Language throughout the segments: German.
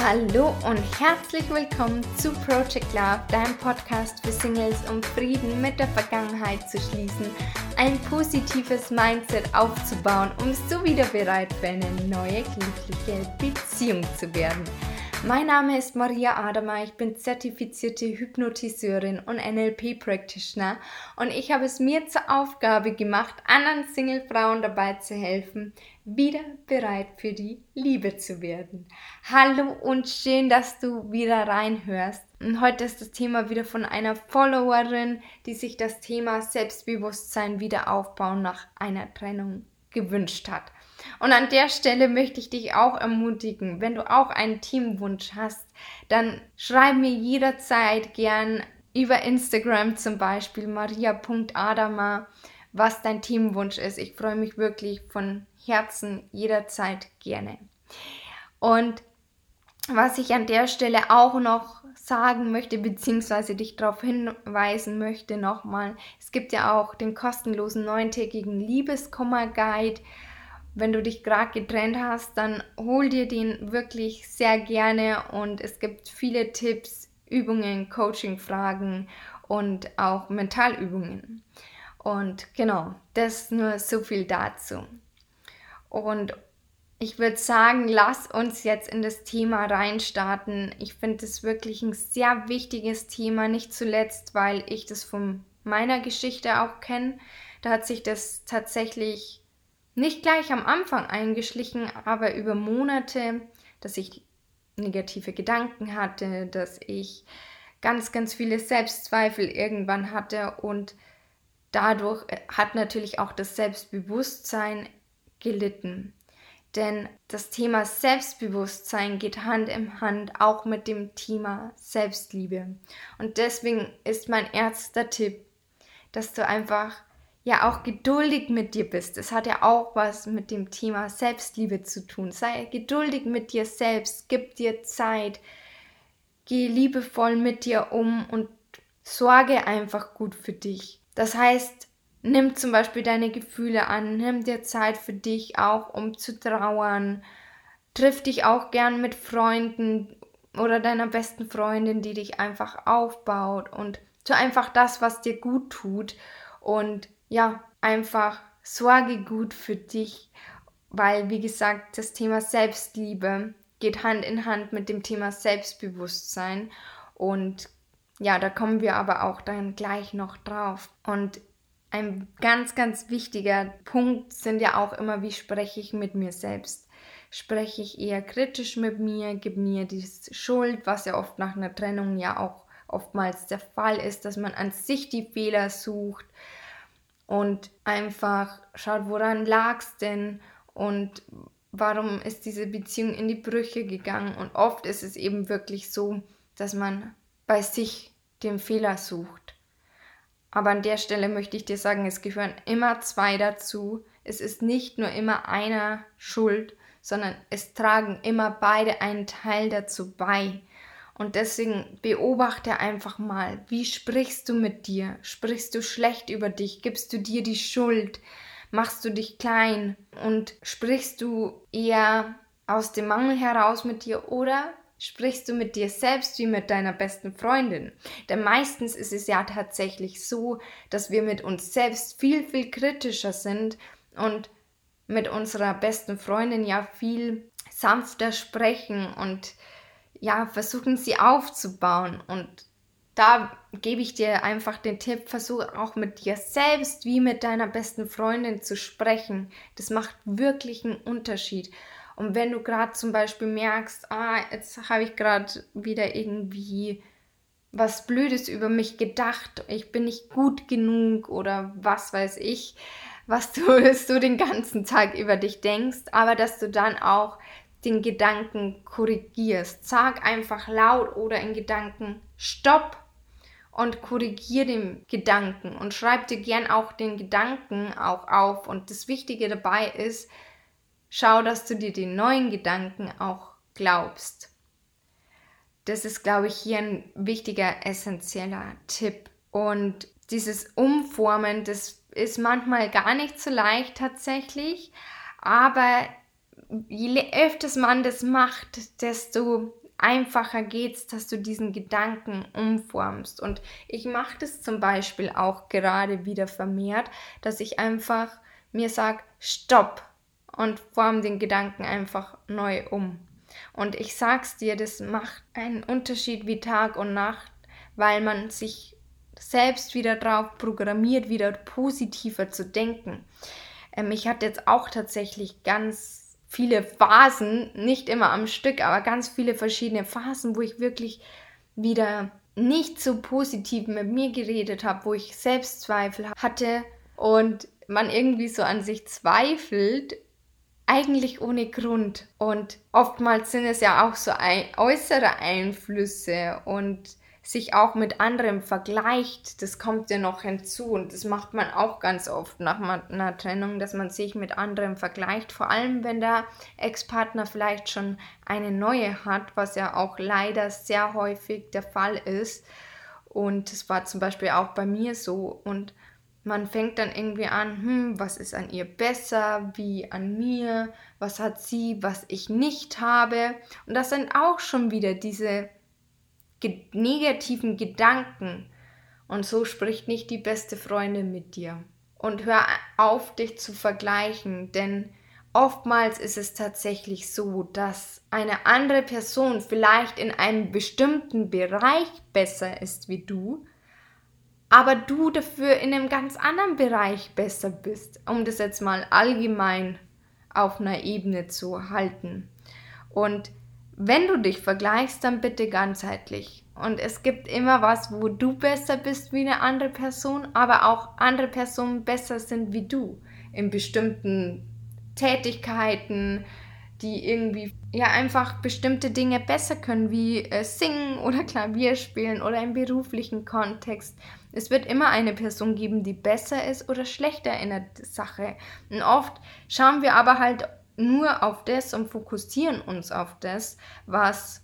Hallo und herzlich willkommen zu Project Love, deinem Podcast für Singles, um Frieden mit der Vergangenheit zu schließen, ein positives Mindset aufzubauen, um so wieder bereit für eine neue glückliche Beziehung zu werden. Mein Name ist Maria Adama, ich bin zertifizierte Hypnotiseurin und NLP-Practitioner und ich habe es mir zur Aufgabe gemacht, anderen Single-Frauen dabei zu helfen, wieder bereit für die Liebe zu werden. Hallo und schön, dass du wieder reinhörst. Und heute ist das Thema wieder von einer Followerin, die sich das Thema Selbstbewusstsein wieder aufbauen nach einer Trennung gewünscht hat. Und an der Stelle möchte ich dich auch ermutigen, wenn du auch einen Teamwunsch hast, dann schreib mir jederzeit gern über Instagram zum Beispiel maria.adama, was dein Teamwunsch ist. Ich freue mich wirklich von Herzen jederzeit gerne. Und was ich an der Stelle auch noch sagen möchte, beziehungsweise dich darauf hinweisen möchte nochmal, es gibt ja auch den kostenlosen neuntägigen Liebeskummer-Guide wenn du dich gerade getrennt hast, dann hol dir den wirklich sehr gerne und es gibt viele Tipps, Übungen, Coaching-Fragen und auch Mentalübungen. Und genau, das nur so viel dazu. Und ich würde sagen, lass uns jetzt in das Thema reinstarten. Ich finde es wirklich ein sehr wichtiges Thema, nicht zuletzt, weil ich das von meiner Geschichte auch kenne. Da hat sich das tatsächlich nicht gleich am Anfang eingeschlichen, aber über Monate, dass ich negative Gedanken hatte, dass ich ganz, ganz viele Selbstzweifel irgendwann hatte und dadurch hat natürlich auch das Selbstbewusstsein gelitten. Denn das Thema Selbstbewusstsein geht Hand in Hand auch mit dem Thema Selbstliebe. Und deswegen ist mein erster Tipp, dass du einfach ja auch geduldig mit dir bist. Es hat ja auch was mit dem Thema Selbstliebe zu tun. Sei geduldig mit dir selbst, gib dir Zeit, geh liebevoll mit dir um und sorge einfach gut für dich. Das heißt, nimm zum Beispiel deine Gefühle an, nimm dir Zeit für dich auch, um zu trauern. Triff dich auch gern mit Freunden oder deiner besten Freundin, die dich einfach aufbaut und tu einfach das, was dir gut tut und ja, einfach sorge gut für dich, weil, wie gesagt, das Thema Selbstliebe geht Hand in Hand mit dem Thema Selbstbewusstsein und ja, da kommen wir aber auch dann gleich noch drauf. Und ein ganz, ganz wichtiger Punkt sind ja auch immer, wie spreche ich mit mir selbst. Spreche ich eher kritisch mit mir, gebe mir die Schuld, was ja oft nach einer Trennung ja auch oftmals der Fall ist, dass man an sich die Fehler sucht, und einfach schaut, woran lag es denn und warum ist diese Beziehung in die Brüche gegangen. Und oft ist es eben wirklich so, dass man bei sich den Fehler sucht. Aber an der Stelle möchte ich dir sagen, es gehören immer zwei dazu. Es ist nicht nur immer einer schuld, sondern es tragen immer beide einen Teil dazu bei. Und deswegen beobachte einfach mal, wie sprichst du mit dir? Sprichst du schlecht über dich? Gibst du dir die Schuld? Machst du dich klein? Und sprichst du eher aus dem Mangel heraus mit dir oder sprichst du mit dir selbst wie mit deiner besten Freundin? Denn meistens ist es ja tatsächlich so, dass wir mit uns selbst viel, viel kritischer sind und mit unserer besten Freundin ja viel sanfter sprechen und ja, versuchen sie aufzubauen. Und da gebe ich dir einfach den Tipp, versuche auch mit dir selbst wie mit deiner besten Freundin zu sprechen. Das macht wirklich einen Unterschied. Und wenn du gerade zum Beispiel merkst, ah, jetzt habe ich gerade wieder irgendwie was Blödes über mich gedacht, ich bin nicht gut genug oder was weiß ich, was du, was du den ganzen Tag über dich denkst, aber dass du dann auch den Gedanken korrigierst. Sag einfach laut oder in Gedanken Stopp und korrigier den Gedanken und schreib dir gern auch den Gedanken auch auf. Und das Wichtige dabei ist, schau, dass du dir den neuen Gedanken auch glaubst. Das ist, glaube ich, hier ein wichtiger, essentieller Tipp. Und dieses Umformen, das ist manchmal gar nicht so leicht tatsächlich, aber je öfters man das macht, desto einfacher geht's, dass du diesen Gedanken umformst. Und ich mache das zum Beispiel auch gerade wieder vermehrt, dass ich einfach mir sage, stopp und form den Gedanken einfach neu um. Und ich sag's dir, das macht einen Unterschied wie Tag und Nacht, weil man sich selbst wieder drauf programmiert, wieder positiver zu denken. Ähm, ich hatte jetzt auch tatsächlich ganz viele Phasen, nicht immer am Stück, aber ganz viele verschiedene Phasen, wo ich wirklich wieder nicht so positiv mit mir geredet habe, wo ich Selbstzweifel hatte und man irgendwie so an sich zweifelt, eigentlich ohne Grund. Und oftmals sind es ja auch so äußere Einflüsse und sich auch mit anderem vergleicht, das kommt ja noch hinzu und das macht man auch ganz oft nach einer Trennung, dass man sich mit anderem vergleicht, vor allem wenn der Ex-Partner vielleicht schon eine neue hat, was ja auch leider sehr häufig der Fall ist. Und das war zum Beispiel auch bei mir so und man fängt dann irgendwie an, hm, was ist an ihr besser, wie an mir, was hat sie, was ich nicht habe. Und das sind auch schon wieder diese ge negativen Gedanken. Und so spricht nicht die beste Freundin mit dir. Und hör auf, dich zu vergleichen, denn oftmals ist es tatsächlich so, dass eine andere Person vielleicht in einem bestimmten Bereich besser ist wie du, aber du dafür in einem ganz anderen Bereich besser bist, um das jetzt mal allgemein auf einer Ebene zu halten. Und wenn du dich vergleichst, dann bitte ganzheitlich. Und es gibt immer was, wo du besser bist wie eine andere Person, aber auch andere Personen besser sind wie du in bestimmten Tätigkeiten, die irgendwie ja einfach bestimmte Dinge besser können, wie äh, singen oder Klavier spielen oder im beruflichen Kontext. Es wird immer eine Person geben, die besser ist oder schlechter in der Sache. Und oft schauen wir aber halt nur auf das und fokussieren uns auf das, was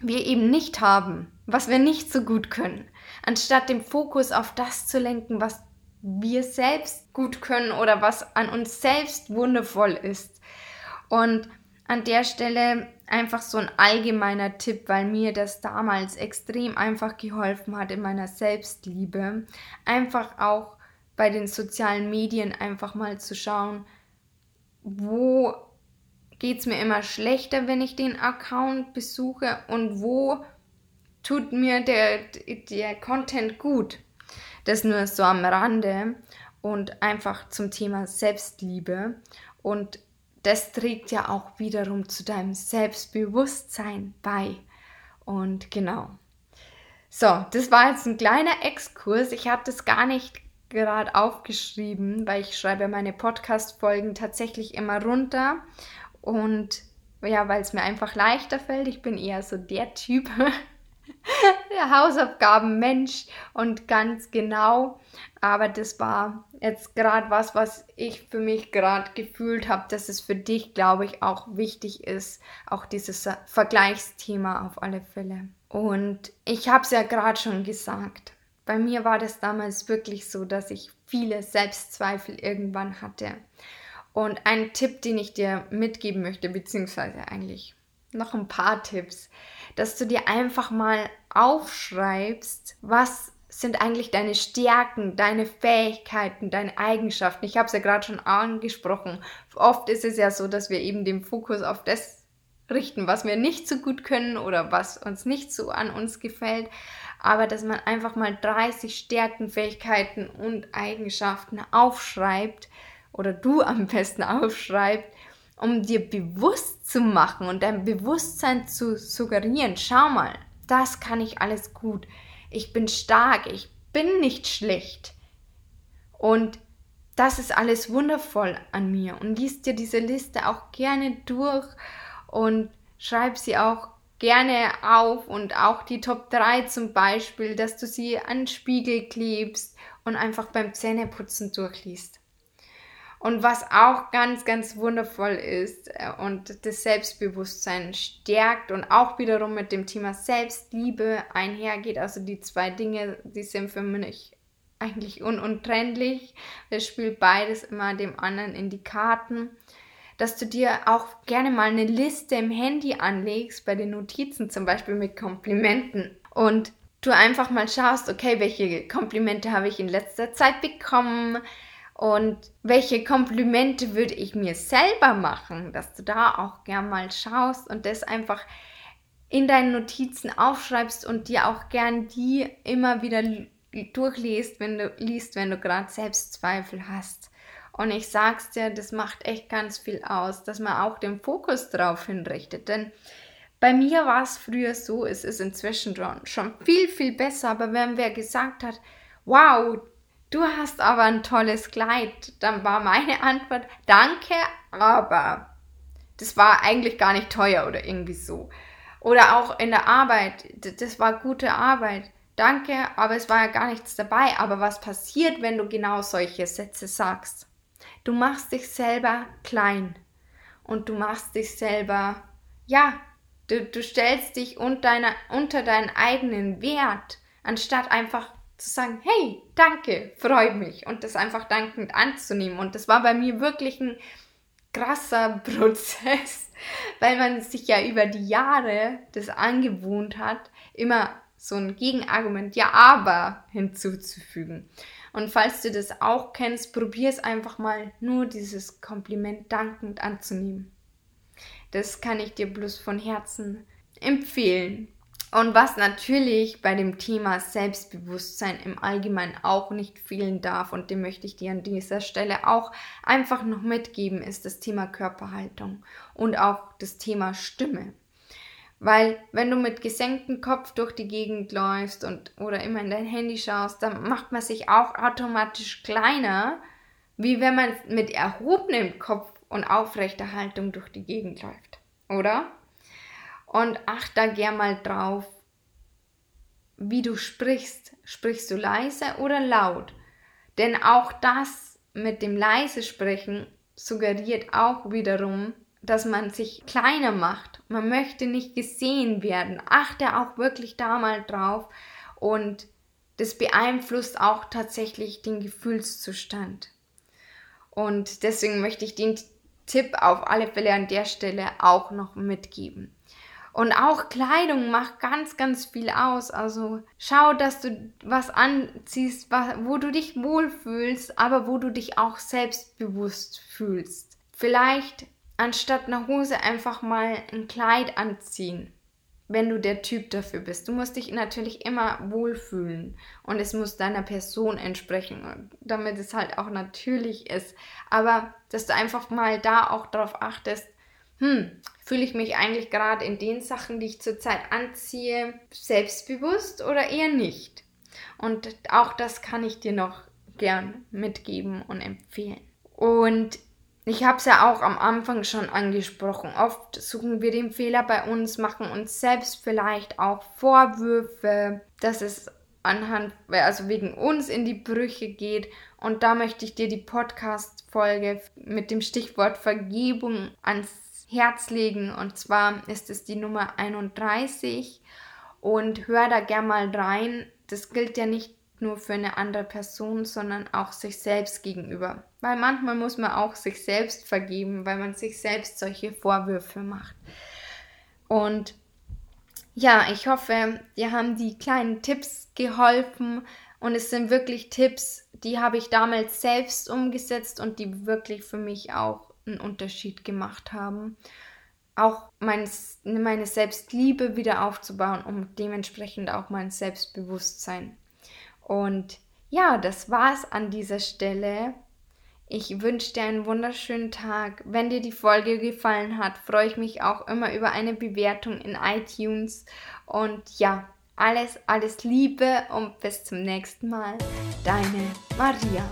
wir eben nicht haben, was wir nicht so gut können, anstatt den Fokus auf das zu lenken, was wir selbst gut können oder was an uns selbst wundervoll ist. Und an der Stelle einfach so ein allgemeiner Tipp, weil mir das damals extrem einfach geholfen hat in meiner Selbstliebe. Einfach auch bei den sozialen Medien einfach mal zu schauen, wo geht es mir immer schlechter, wenn ich den Account besuche und wo tut mir der, der Content gut. Das nur so am Rande und einfach zum Thema Selbstliebe. Und das trägt ja auch wiederum zu deinem Selbstbewusstsein bei. Und genau. So, das war jetzt ein kleiner Exkurs. Ich habe das gar nicht gerade aufgeschrieben, weil ich schreibe meine Podcast-Folgen tatsächlich immer runter. Und ja, weil es mir einfach leichter fällt. Ich bin eher so der Typ, der Hausaufgaben-Mensch und ganz genau. Aber das war jetzt gerade was, was ich für mich gerade gefühlt habe, dass es für dich, glaube ich, auch wichtig ist. Auch dieses Vergleichsthema auf alle Fälle. Und ich habe es ja gerade schon gesagt. Bei mir war das damals wirklich so, dass ich viele Selbstzweifel irgendwann hatte. Und ein Tipp, den ich dir mitgeben möchte, beziehungsweise eigentlich noch ein paar Tipps, dass du dir einfach mal aufschreibst, was sind eigentlich deine Stärken, deine Fähigkeiten, deine Eigenschaften. Ich habe es ja gerade schon angesprochen. Oft ist es ja so, dass wir eben den Fokus auf das richten, was wir nicht so gut können oder was uns nicht so an uns gefällt aber dass man einfach mal 30 Stärken, Fähigkeiten und Eigenschaften aufschreibt oder du am besten aufschreibst, um dir bewusst zu machen und dein Bewusstsein zu suggerieren. Schau mal, das kann ich alles gut. Ich bin stark, ich bin nicht schlecht. Und das ist alles wundervoll an mir. Und liest dir diese Liste auch gerne durch und schreib sie auch gerne auf und auch die Top 3 zum Beispiel, dass du sie an Spiegel klebst und einfach beim Zähneputzen durchliest. Und was auch ganz, ganz wundervoll ist äh, und das Selbstbewusstsein stärkt und auch wiederum mit dem Thema Selbstliebe einhergeht, also die zwei Dinge, die sind für mich eigentlich ununtrennlich. Es spielt beides immer dem anderen in die Karten dass du dir auch gerne mal eine Liste im Handy anlegst, bei den Notizen zum Beispiel mit Komplimenten. Und du einfach mal schaust, okay, welche Komplimente habe ich in letzter Zeit bekommen? Und welche Komplimente würde ich mir selber machen, dass du da auch gern mal schaust und das einfach in deinen Notizen aufschreibst und dir auch gern die immer wieder durchliest, wenn du liest, wenn du gerade Selbstzweifel hast. Und ich sag's dir, das macht echt ganz viel aus, dass man auch den Fokus drauf hinrichtet. Denn bei mir war es früher so, es ist inzwischen schon viel, viel besser. Aber wenn wer gesagt hat, wow, du hast aber ein tolles Kleid, dann war meine Antwort, danke, aber das war eigentlich gar nicht teuer oder irgendwie so. Oder auch in der Arbeit, das war gute Arbeit. Danke, aber es war ja gar nichts dabei. Aber was passiert, wenn du genau solche Sätze sagst? Du machst dich selber klein und du machst dich selber, ja, du, du stellst dich unter, deiner, unter deinen eigenen Wert, anstatt einfach zu sagen, hey, danke, freut mich und das einfach dankend anzunehmen. Und das war bei mir wirklich ein krasser Prozess, weil man sich ja über die Jahre das angewohnt hat, immer so ein Gegenargument, ja, aber hinzuzufügen. Und falls du das auch kennst, probier es einfach mal, nur dieses Kompliment dankend anzunehmen. Das kann ich dir bloß von Herzen empfehlen. Und was natürlich bei dem Thema Selbstbewusstsein im Allgemeinen auch nicht fehlen darf, und dem möchte ich dir an dieser Stelle auch einfach noch mitgeben, ist das Thema Körperhaltung und auch das Thema Stimme. Weil wenn du mit gesenktem Kopf durch die Gegend läufst und oder immer in dein Handy schaust, dann macht man sich auch automatisch kleiner, wie wenn man mit erhobenem Kopf und aufrechter Haltung durch die Gegend läuft, oder? Und acht da gern mal drauf, wie du sprichst. Sprichst du leise oder laut? Denn auch das mit dem leise Sprechen suggeriert auch wiederum, dass man sich kleiner macht. Man möchte nicht gesehen werden. Achte auch wirklich da mal drauf und das beeinflusst auch tatsächlich den Gefühlszustand. Und deswegen möchte ich den Tipp auf alle Fälle an der Stelle auch noch mitgeben. Und auch Kleidung macht ganz, ganz viel aus. Also schau, dass du was anziehst, wo du dich wohlfühlst, aber wo du dich auch selbstbewusst fühlst. Vielleicht anstatt einer Hose einfach mal ein Kleid anziehen, wenn du der Typ dafür bist. Du musst dich natürlich immer wohlfühlen und es muss deiner Person entsprechen, damit es halt auch natürlich ist. Aber dass du einfach mal da auch darauf achtest, hm, fühle ich mich eigentlich gerade in den Sachen, die ich zurzeit anziehe, selbstbewusst oder eher nicht? Und auch das kann ich dir noch gern mitgeben und empfehlen. Und ich habe es ja auch am Anfang schon angesprochen. Oft suchen wir den Fehler bei uns, machen uns selbst vielleicht auch Vorwürfe, dass es anhand, also wegen uns in die Brüche geht. Und da möchte ich dir die Podcast-Folge mit dem Stichwort Vergebung ans Herz legen. Und zwar ist es die Nummer 31. Und hör da gern mal rein. Das gilt ja nicht nur für eine andere Person, sondern auch sich selbst gegenüber. Weil manchmal muss man auch sich selbst vergeben, weil man sich selbst solche Vorwürfe macht. Und ja, ich hoffe, dir haben die kleinen Tipps geholfen und es sind wirklich Tipps, die habe ich damals selbst umgesetzt und die wirklich für mich auch einen Unterschied gemacht haben. Auch mein, meine Selbstliebe wieder aufzubauen, um dementsprechend auch mein Selbstbewusstsein und ja, das war's an dieser Stelle. Ich wünsche dir einen wunderschönen Tag. Wenn dir die Folge gefallen hat, freue ich mich auch immer über eine Bewertung in iTunes. Und ja, alles, alles Liebe und bis zum nächsten Mal. Deine Maria.